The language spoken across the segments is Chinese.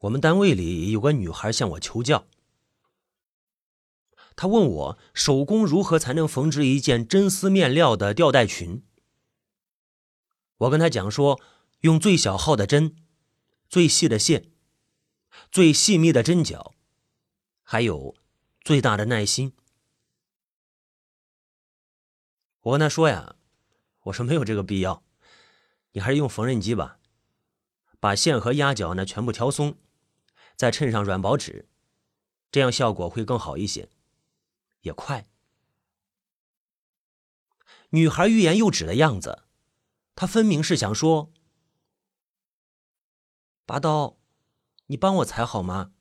我们单位里有个女孩向我求教，她问我手工如何才能缝制一件真丝面料的吊带裙。我跟她讲说，用最小号的针，最细的线，最细密的针脚，还有最大的耐心。我跟她说呀，我说没有这个必要，你还是用缝纫机吧，把线和压脚呢全部调松。再衬上软薄纸，这样效果会更好一些，也快。女孩欲言又止的样子，她分明是想说：“拔刀，你帮我裁好吗？”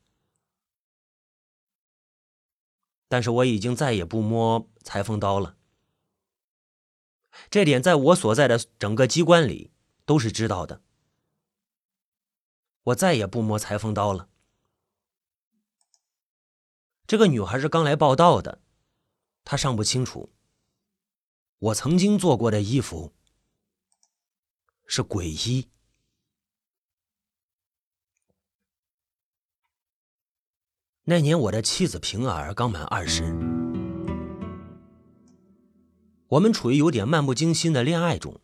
但是我已经再也不摸裁缝刀了。这点在我所在的整个机关里都是知道的。我再也不摸裁缝刀了。这个女孩是刚来报道的，她尚不清楚。我曾经做过的衣服是鬼衣。那年我的妻子平儿刚满二十，我们处于有点漫不经心的恋爱中。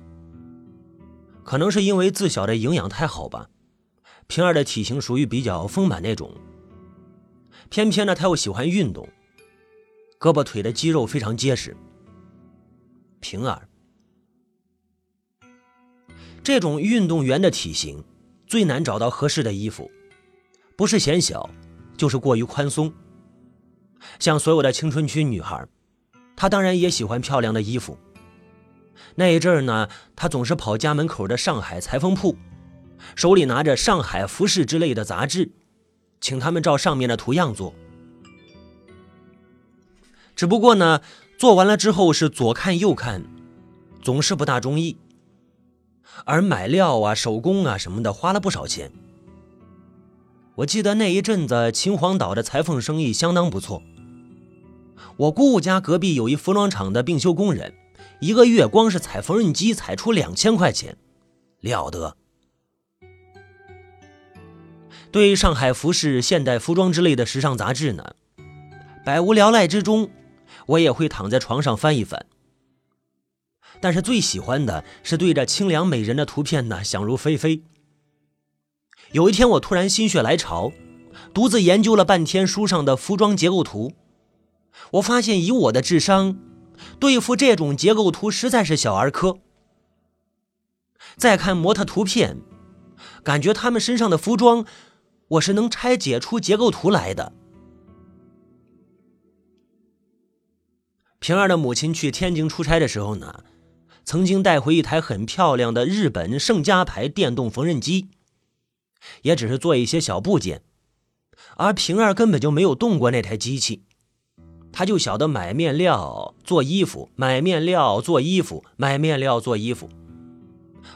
可能是因为自小的营养太好吧，平儿的体型属于比较丰满那种。偏偏呢，他又喜欢运动，胳膊腿的肌肉非常结实。平儿，这种运动员的体型最难找到合适的衣服，不是显小，就是过于宽松。像所有的青春期女孩，她当然也喜欢漂亮的衣服。那一阵儿呢，她总是跑家门口的上海裁缝铺，手里拿着《上海服饰》之类的杂志。请他们照上面的图样做，只不过呢，做完了之后是左看右看，总是不大中意。而买料啊、手工啊什么的，花了不少钱。我记得那一阵子秦皇岛的裁缝生意相当不错。我姑姑家隔壁有一服装厂的并修工人，一个月光是踩缝纫机踩出两千块钱，了得。对上海服饰、现代服装之类的时尚杂志呢，百无聊赖之中，我也会躺在床上翻一翻。但是最喜欢的是对着清凉美人的图片呢，想入非非。有一天，我突然心血来潮，独自研究了半天书上的服装结构图，我发现以我的智商，对付这种结构图实在是小儿科。再看模特图片，感觉他们身上的服装。我是能拆解出结构图来的。平儿的母亲去天津出差的时候呢，曾经带回一台很漂亮的日本盛家牌电动缝纫机，也只是做一些小部件，而平儿根本就没有动过那台机器，他就晓得买面料做衣服，买面料做衣服，买面料做衣服，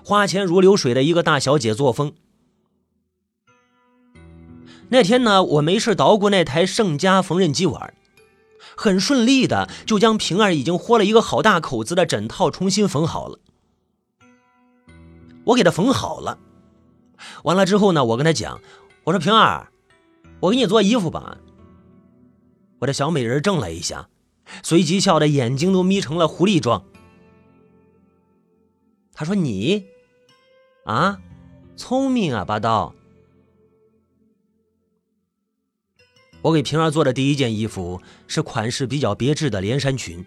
花钱如流水的一个大小姐作风。那天呢，我没事捣鼓那台盛家缝纫机玩，很顺利的就将平儿已经豁了一个好大口子的枕套重新缝好了。我给她缝好了，完了之后呢，我跟她讲，我说平儿，我给你做衣服吧。我的小美人怔了一下，随即笑的眼睛都眯成了狐狸状。她说：“你，啊，聪明啊，八刀。”我给平儿做的第一件衣服是款式比较别致的连衫裙，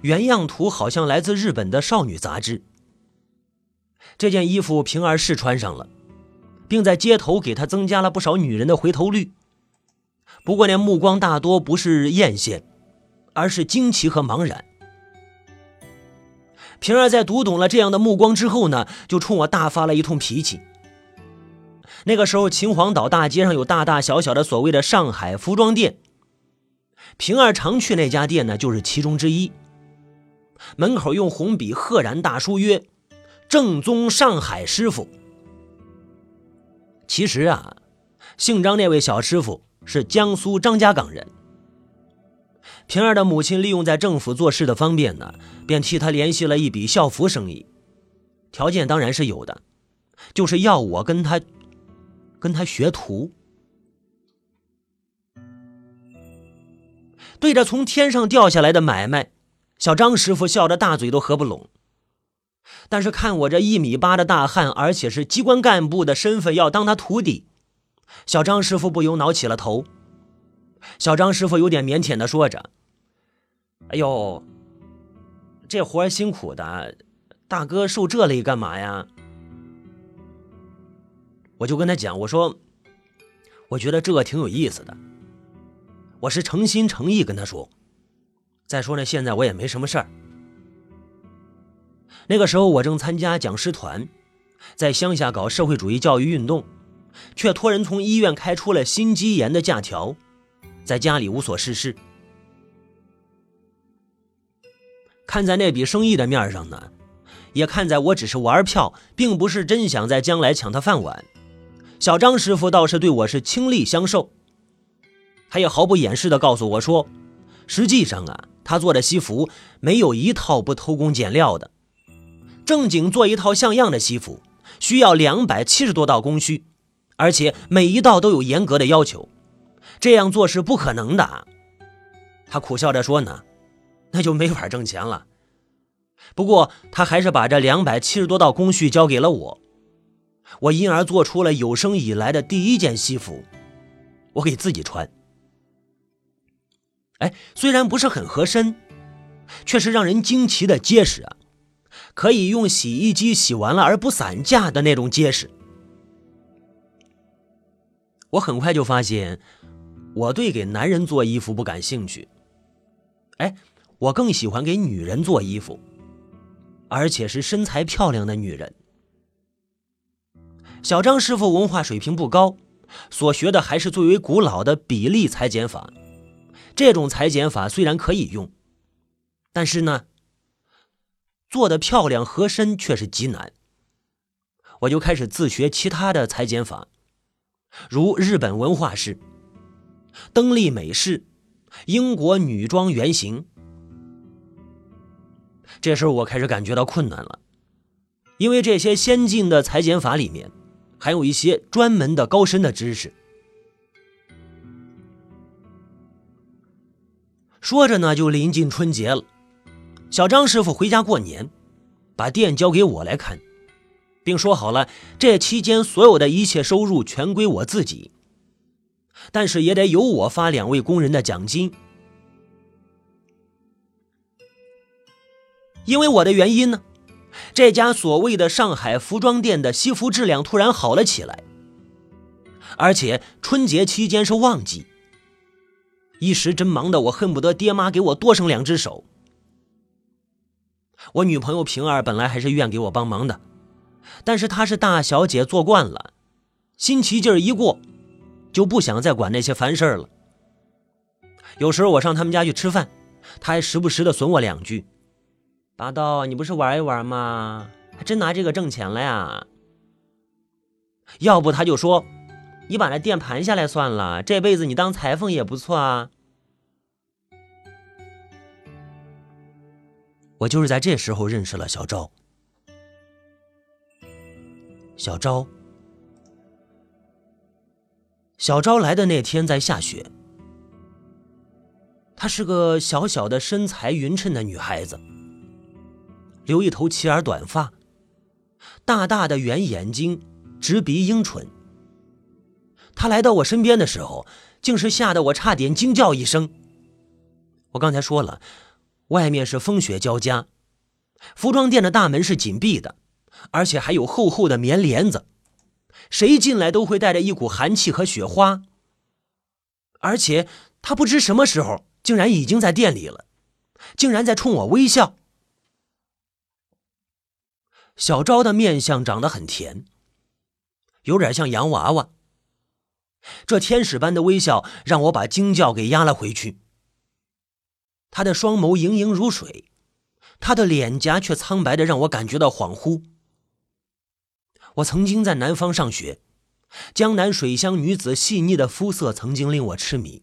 原样图好像来自日本的少女杂志。这件衣服平儿试穿上了，并在街头给她增加了不少女人的回头率。不过那目光大多不是艳羡，而是惊奇和茫然。平儿在读懂了这样的目光之后呢，就冲我大发了一通脾气。那个时候，秦皇岛大街上有大大小小的所谓的上海服装店，平儿常去那家店呢，就是其中之一。门口用红笔赫然大书曰：“正宗上海师傅。”其实啊，姓张那位小师傅是江苏张家港人。平儿的母亲利用在政府做事的方便呢，便替他联系了一笔校服生意，条件当然是有的，就是要我跟他。跟他学徒。对着从天上掉下来的买卖，小张师傅笑得大嘴都合不拢。但是看我这一米八的大汉，而且是机关干部的身份，要当他徒弟，小张师傅不由挠起了头。小张师傅有点腼腆的说着：“哎呦，这活辛苦的，大哥受这累干嘛呀？”我就跟他讲：“我说，我觉得这个挺有意思的。”我是诚心诚意跟他说。再说呢，现在我也没什么事儿。那个时候我正参加讲师团，在乡下搞社会主义教育运动，却托人从医院开出了心肌炎的假条，在家里无所事事。看在那笔生意的面上呢，也看在我只是玩票，并不是真想在将来抢他饭碗。小张师傅倒是对我是倾力相授。他也毫不掩饰地告诉我说：“实际上啊，他做的西服没有一套不偷工减料的。正经做一套像样的西服，需要两百七十多道工序，而且每一道都有严格的要求。这样做是不可能的。”他苦笑着说：“呢，那就没法挣钱了。”不过他还是把这两百七十多道工序交给了我，我因而做出了有生以来的第一件西服，我给自己穿。哎，虽然不是很合身，却是让人惊奇的结实啊！可以用洗衣机洗完了而不散架的那种结实。我很快就发现，我对给男人做衣服不感兴趣。哎，我更喜欢给女人做衣服，而且是身材漂亮的女人。小张师傅文化水平不高，所学的还是最为古老的比例裁剪法。这种裁剪法虽然可以用，但是呢，做的漂亮合身却是极难。我就开始自学其他的裁剪法，如日本文化式、登利美式、英国女装原型。这时候我开始感觉到困难了，因为这些先进的裁剪法里面，还有一些专门的高深的知识。说着呢，就临近春节了。小张师傅回家过年，把店交给我来看，并说好了，这期间所有的一切收入全归我自己，但是也得由我发两位工人的奖金。因为我的原因呢，这家所谓的上海服装店的西服质量突然好了起来，而且春节期间是旺季。一时真忙的我恨不得爹妈给我多生两只手。我女朋友平儿本来还是愿给我帮忙的，但是她是大小姐做惯了，新奇劲儿一过，就不想再管那些烦事儿了。有时候我上他们家去吃饭，她还时不时的损我两句：“八道，你不是玩一玩吗？还真拿这个挣钱了呀？”要不他就说。你把那店盘下来算了，这辈子你当裁缝也不错啊。我就是在这时候认识了小昭。小昭，小昭来的那天在下雪。她是个小小的、身材匀称的女孩子，留一头齐耳短发，大大的圆眼睛，直鼻鹰唇。他来到我身边的时候，竟是吓得我差点惊叫一声。我刚才说了，外面是风雪交加，服装店的大门是紧闭的，而且还有厚厚的棉帘子，谁进来都会带着一股寒气和雪花。而且他不知什么时候竟然已经在店里了，竟然在冲我微笑。小昭的面相长得很甜，有点像洋娃娃。这天使般的微笑让我把惊叫给压了回去。他的双眸盈盈如水，他的脸颊却苍白的让我感觉到恍惚。我曾经在南方上学，江南水乡女子细腻的肤色曾经令我痴迷。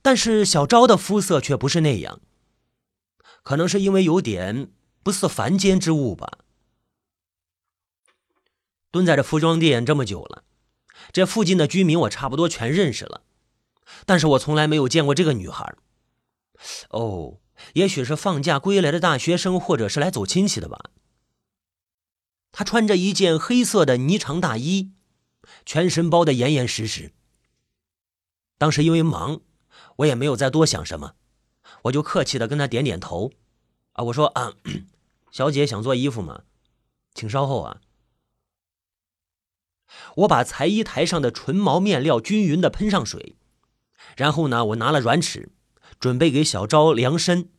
但是小昭的肤色却不是那样，可能是因为有点不似凡间之物吧。蹲在这服装店这么久了。这附近的居民我差不多全认识了，但是我从来没有见过这个女孩。哦，也许是放假归来的大学生，或者是来走亲戚的吧。她穿着一件黑色的呢长大衣，全身包得严严实实。当时因为忙，我也没有再多想什么，我就客气的跟她点点头。我说啊，小姐想做衣服吗？请稍后啊。我把裁衣台上的纯毛面料均匀的喷上水，然后呢，我拿了软尺，准备给小昭量身。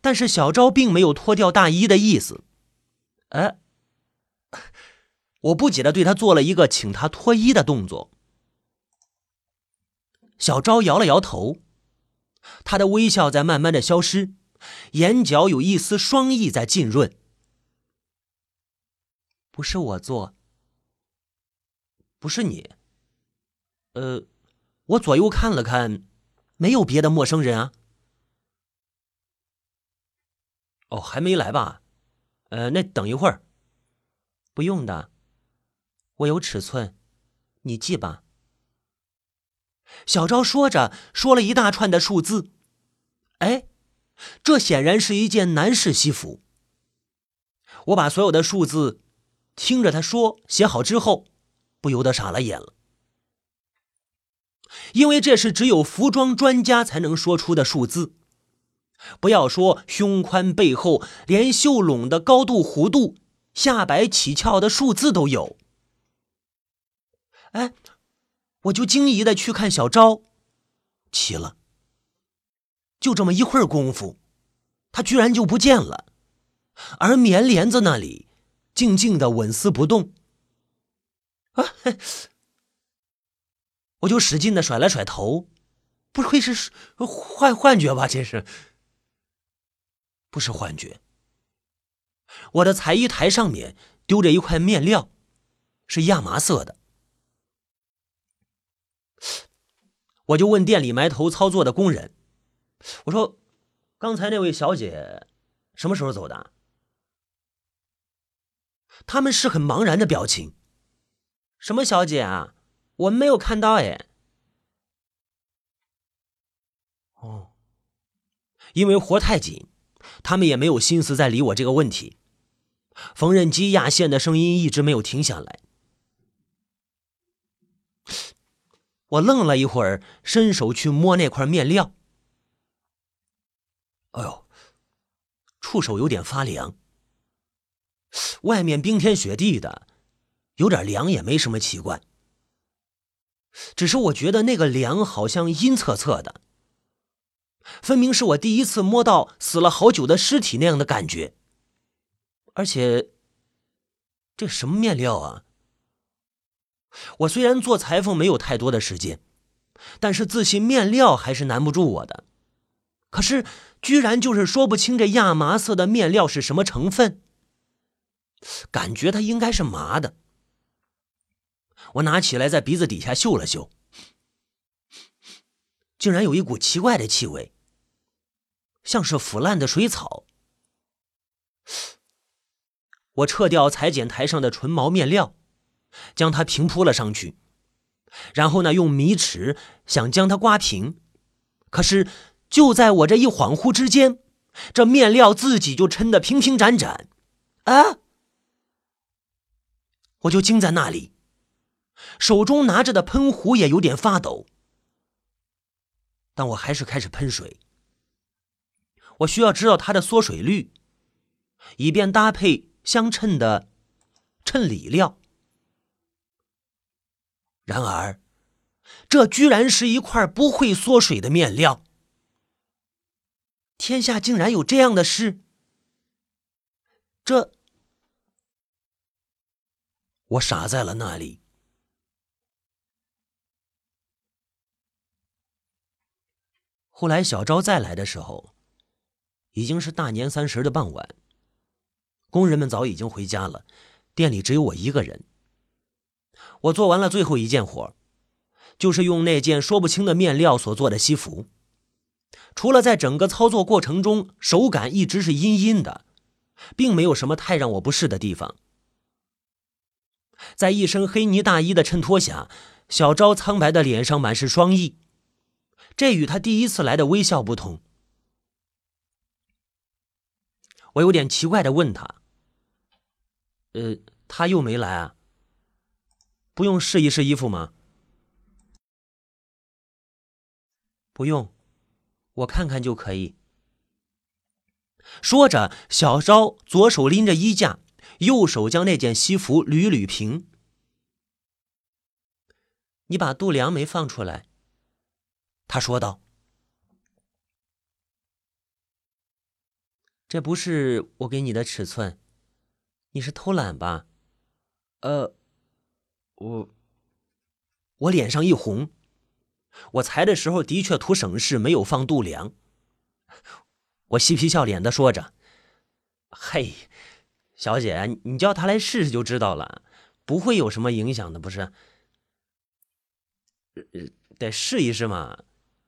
但是小昭并没有脱掉大衣的意思，哎，我不解的对他做了一个请他脱衣的动作。小昭摇了摇头，他的微笑在慢慢的消失，眼角有一丝双意在浸润。不是我做。不是你，呃，我左右看了看，没有别的陌生人啊。哦，还没来吧？呃，那等一会儿。不用的，我有尺寸，你记吧。小昭说着，说了一大串的数字。哎，这显然是一件男士西服。我把所有的数字听着他说写好之后。不由得傻了眼了，因为这是只有服装专家才能说出的数字。不要说胸宽背厚，连袖拢的高度、弧度、下摆起翘的数字都有。哎，我就惊疑的去看小昭，奇了，就这么一会儿功夫，他居然就不见了，而棉帘子那里静静的纹丝不动。啊！我就使劲的甩了甩头，不会是幻幻觉吧？这是不是幻觉？我的裁衣台上面丢着一块面料，是亚麻色的。我就问店里埋头操作的工人：“我说，刚才那位小姐什么时候走的？”他们是很茫然的表情。什么小姐啊？我没有看到哎。哦，因为活太紧，他们也没有心思再理我这个问题。缝纫机压线的声音一直没有停下来。我愣了一会儿，伸手去摸那块面料。哎呦，触手有点发凉。外面冰天雪地的。有点凉也没什么奇怪，只是我觉得那个凉好像阴恻恻的，分明是我第一次摸到死了好久的尸体那样的感觉。而且，这什么面料啊？我虽然做裁缝没有太多的时间，但是自信面料还是难不住我的。可是，居然就是说不清这亚麻色的面料是什么成分，感觉它应该是麻的。我拿起来，在鼻子底下嗅了嗅，竟然有一股奇怪的气味，像是腐烂的水草。我撤掉裁剪台上的纯毛面料，将它平铺了上去，然后呢，用米尺想将它刮平，可是就在我这一恍惚之间，这面料自己就抻得平平展展，啊！我就惊在那里。手中拿着的喷壶也有点发抖，但我还是开始喷水。我需要知道它的缩水率，以便搭配相称的衬里料。然而，这居然是一块不会缩水的面料。天下竟然有这样的事！这，我傻在了那里。后来小昭再来的时候，已经是大年三十的傍晚。工人们早已经回家了，店里只有我一个人。我做完了最后一件活，就是用那件说不清的面料所做的西服。除了在整个操作过程中手感一直是阴阴的，并没有什么太让我不适的地方。在一身黑呢大衣的衬托下，小昭苍白的脸上满是霜意，这与他第一次来的微笑不同。我有点奇怪的问他：“呃，他又没来啊？不用试一试衣服吗？”“不用，我看看就可以。”说着，小昭左手拎着衣架，右手将那件西服捋捋平。你把度量没放出来，他说道。这不是我给你的尺寸，你是偷懒吧？呃，我我脸上一红，我裁的时候的确图省事，没有放度量。我嬉皮笑脸的说着：“嘿，小姐，你叫他来试试就知道了，不会有什么影响的，不是？得试一试嘛。”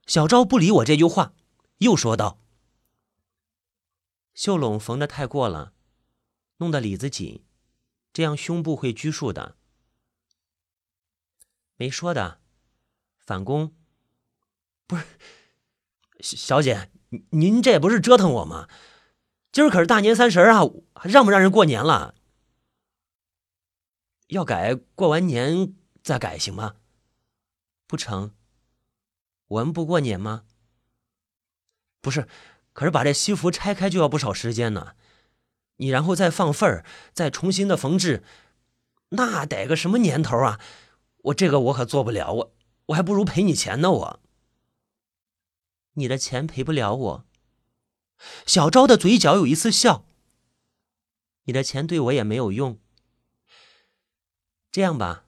小昭不理我这句话，又说道。袖笼缝的太过了，弄得里子紧，这样胸部会拘束的。没说的，反攻。不是，小姐，您这不是折腾我吗？今儿可是大年三十啊，让不让人过年了？要改，过完年再改行吗？不成，我们不过年吗？不是。可是把这西服拆开就要不少时间呢，你然后再放缝儿，再重新的缝制，那得个什么年头啊？我这个我可做不了，我我还不如赔你钱呢。我，你的钱赔不了我。小昭的嘴角有一丝笑。你的钱对我也没有用。这样吧，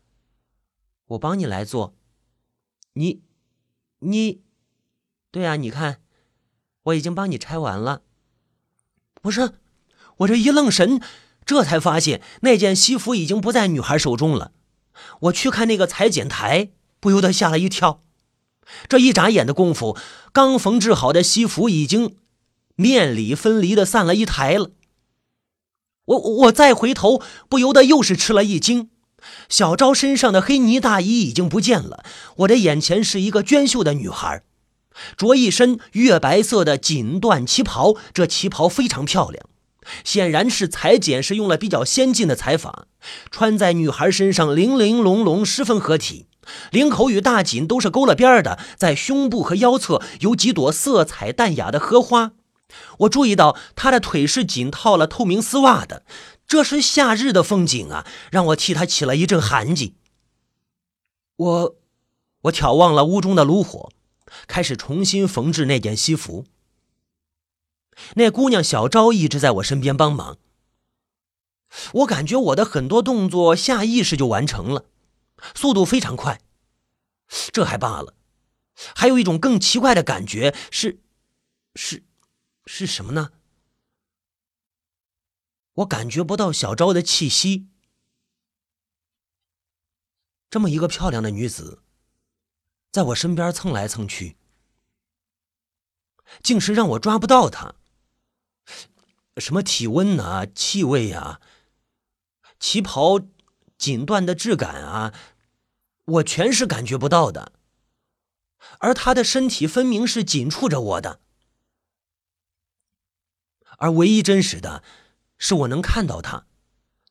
我帮你来做。你，你，对啊，你看。我已经帮你拆完了，不是？我这一愣神，这才发现那件西服已经不在女孩手中了。我去看那个裁剪台，不由得吓了一跳。这一眨眼的功夫，刚缝制好的西服已经面里分离的散了一台了。我我再回头，不由得又是吃了一惊。小昭身上的黑呢大衣已经不见了，我的眼前是一个娟秀的女孩。着一身月白色的锦缎旗袍，这旗袍非常漂亮，显然是裁剪是用了比较先进的裁法，穿在女孩身上玲玲珑珑，十分合体。领口与大襟都是勾了边的，在胸部和腰侧有几朵色彩淡雅的荷花。我注意到她的腿是紧套了透明丝袜的，这是夏日的风景啊，让我替她起了一阵寒气。我，我眺望了屋中的炉火。开始重新缝制那件西服。那姑娘小昭一直在我身边帮忙。我感觉我的很多动作下意识就完成了，速度非常快。这还罢了，还有一种更奇怪的感觉是，是，是什么呢？我感觉不到小昭的气息。这么一个漂亮的女子。在我身边蹭来蹭去，竟是让我抓不到她。什么体温呐、气味呀、旗袍锦缎的质感啊，我全是感觉不到的。而他的身体分明是紧触着我的，而唯一真实的，是我能看到他，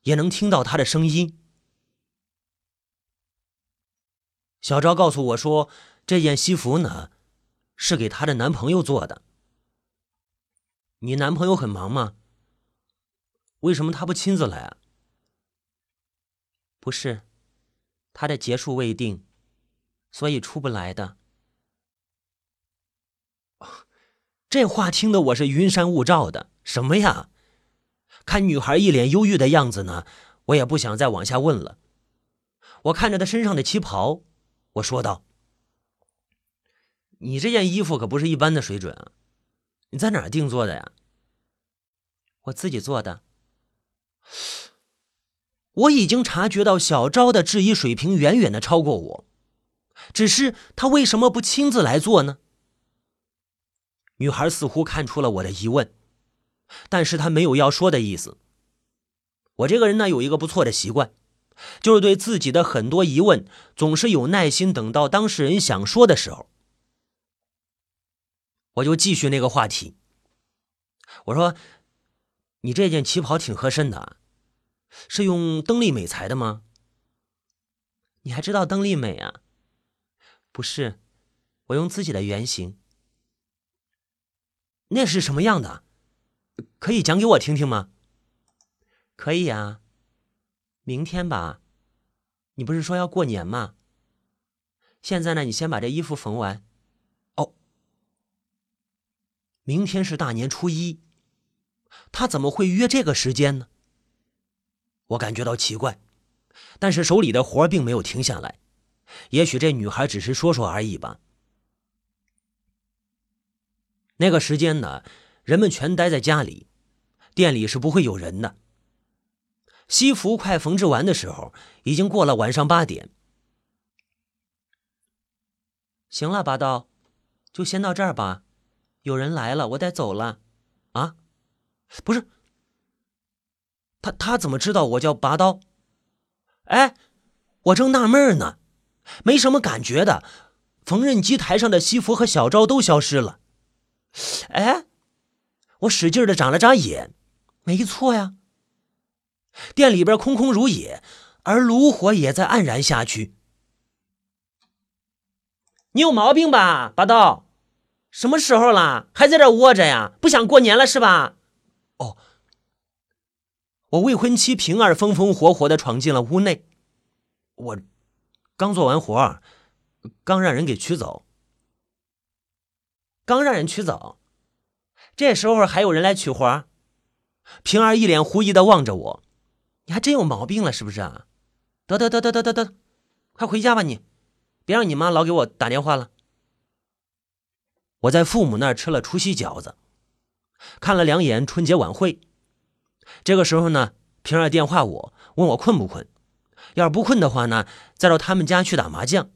也能听到他的声音。小昭告诉我说：“这件西服呢，是给她的男朋友做的。你男朋友很忙吗？为什么他不亲自来啊？不是，他的结束未定，所以出不来的。这话听得我是云山雾罩的。什么呀？看女孩一脸忧郁的样子呢，我也不想再往下问了。我看着她身上的旗袍。”我说道：“你这件衣服可不是一般的水准啊！你在哪儿定做的呀？”“我自己做的。”我已经察觉到小昭的质疑水平远远的超过我，只是他为什么不亲自来做呢？女孩似乎看出了我的疑问，但是她没有要说的意思。我这个人呢，有一个不错的习惯，就是对自己的很多疑问，总是有耐心等到当事人想说的时候。我就继续那个话题。我说：“你这件旗袍挺合身的，是用邓丽美裁的吗？你还知道邓丽美啊？不是，我用自己的原型。那是什么样的？可以讲给我听听吗？可以啊，明天吧。你不是说要过年吗？现在呢，你先把这衣服缝完。”哦明天是大年初一，他怎么会约这个时间呢？我感觉到奇怪，但是手里的活并没有停下来。也许这女孩只是说说而已吧。那个时间呢，人们全待在家里，店里是不会有人的。西服快缝制完的时候，已经过了晚上八点。行了，八刀，就先到这儿吧。有人来了，我得走了，啊，不是，他他怎么知道我叫拔刀？哎，我正纳闷呢，没什么感觉的，缝纫机台上的西服和小昭都消失了。哎，我使劲的眨了眨眼，没错呀，店里边空空如也，而炉火也在黯然下去。你有毛病吧，拔刀？什么时候了，还在这窝着呀？不想过年了是吧？我未婚妻平儿风风火火的闯进了屋内，我刚做完活，刚让人给取走，刚让人取走，这时候还有人来取活？平儿一脸狐疑的望着我，你还真有毛病了是不是啊？得得得得得得得，快回家吧你，别让你妈老给我打电话了。我在父母那儿吃了除夕饺子，看了两眼春节晚会。这个时候呢，平儿电话我，问我困不困。要是不困的话呢，再到他们家去打麻将。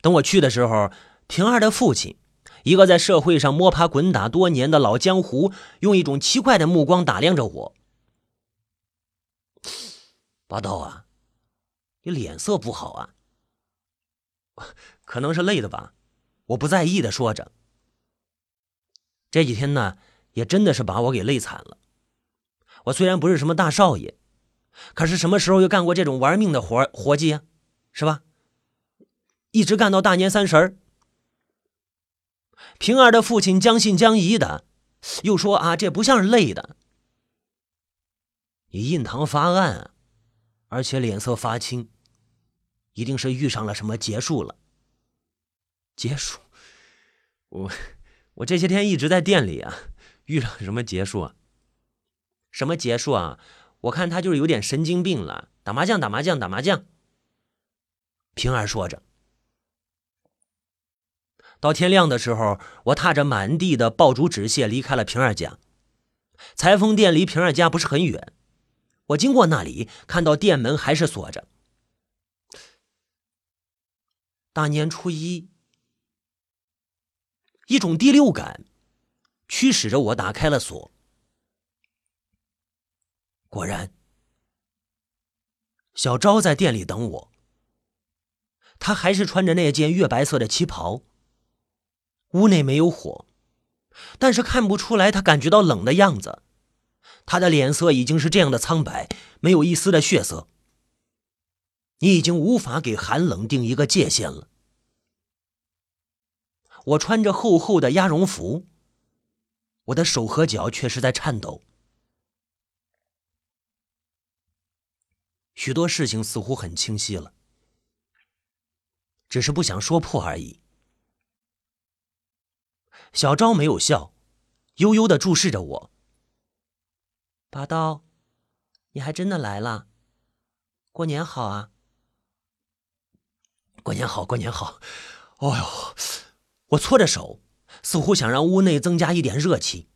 等我去的时候，平儿的父亲，一个在社会上摸爬滚打多年的老江湖，用一种奇怪的目光打量着我。八道啊，你脸色不好啊，可能是累的吧。我不在意的说着，这几天呢，也真的是把我给累惨了。我虽然不是什么大少爷，可是什么时候又干过这种玩命的活活计啊？是吧？一直干到大年三十儿。平儿的父亲将信将疑的，又说：“啊，这不像是累的，你印堂发暗，而且脸色发青，一定是遇上了什么劫数了。”劫数，我我这些天一直在店里啊，遇上什么劫数啊？什么结束啊？我看他就是有点神经病了，打麻将打麻将打麻将。平儿说着，到天亮的时候，我踏着满地的爆竹纸屑离开了平儿家。裁缝店离平儿家不是很远，我经过那里，看到店门还是锁着。大年初一。一种第六感驱使着我打开了锁，果然，小昭在店里等我。他还是穿着那件月白色的旗袍。屋内没有火，但是看不出来他感觉到冷的样子。他的脸色已经是这样的苍白，没有一丝的血色。你已经无法给寒冷定一个界限了。我穿着厚厚的鸭绒服，我的手和脚却是在颤抖。许多事情似乎很清晰了，只是不想说破而已。小昭没有笑，悠悠的注视着我。拔刀，你还真的来了，过年好啊！过年好，过年好！哦呦。我搓着手，似乎想让屋内增加一点热气。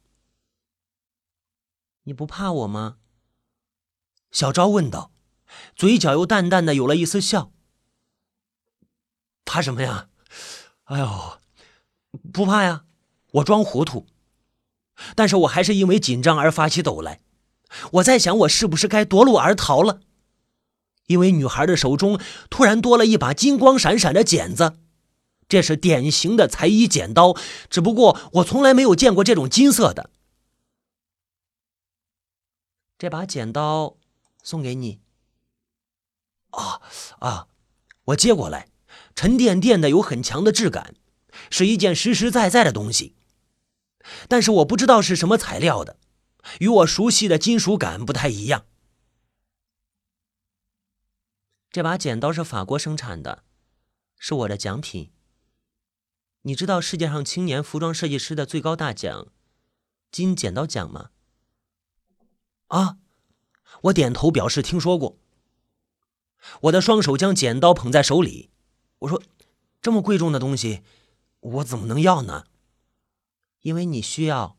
你不怕我吗？小昭问道，嘴角又淡淡的有了一丝笑。怕什么呀？哎呦，不怕呀！我装糊涂，但是我还是因为紧张而发起抖来。我在想，我是不是该夺路而逃了？因为女孩的手中突然多了一把金光闪闪的剪子，这是典型的裁衣剪刀，只不过我从来没有见过这种金色的。这把剪刀送给你。啊啊！我接过来，沉甸甸的，有很强的质感，是一件实实在在的东西。但是我不知道是什么材料的，与我熟悉的金属感不太一样。这把剪刀是法国生产的，是我的奖品。你知道世界上青年服装设计师的最高大奖——金剪刀奖吗？啊，我点头表示听说过。我的双手将剪刀捧在手里，我说：“这么贵重的东西，我怎么能要呢？因为你需要，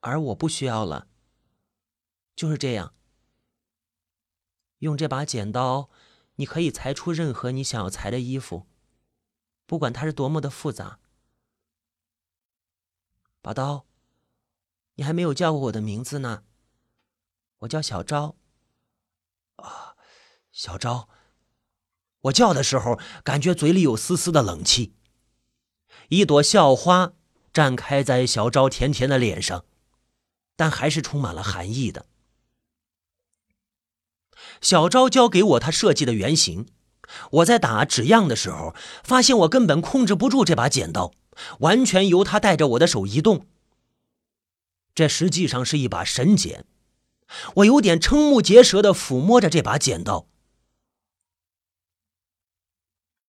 而我不需要了。就是这样。用这把剪刀。”你可以裁出任何你想要裁的衣服，不管它是多么的复杂。宝刀，你还没有叫过我的名字呢。我叫小昭。啊，小昭。我叫的时候，感觉嘴里有丝丝的冷气。一朵笑花绽开在小昭甜甜的脸上，但还是充满了寒意的。小昭交给我他设计的原型，我在打纸样的时候，发现我根本控制不住这把剪刀，完全由他带着我的手移动。这实际上是一把神剪，我有点瞠目结舌地抚摸着这把剪刀，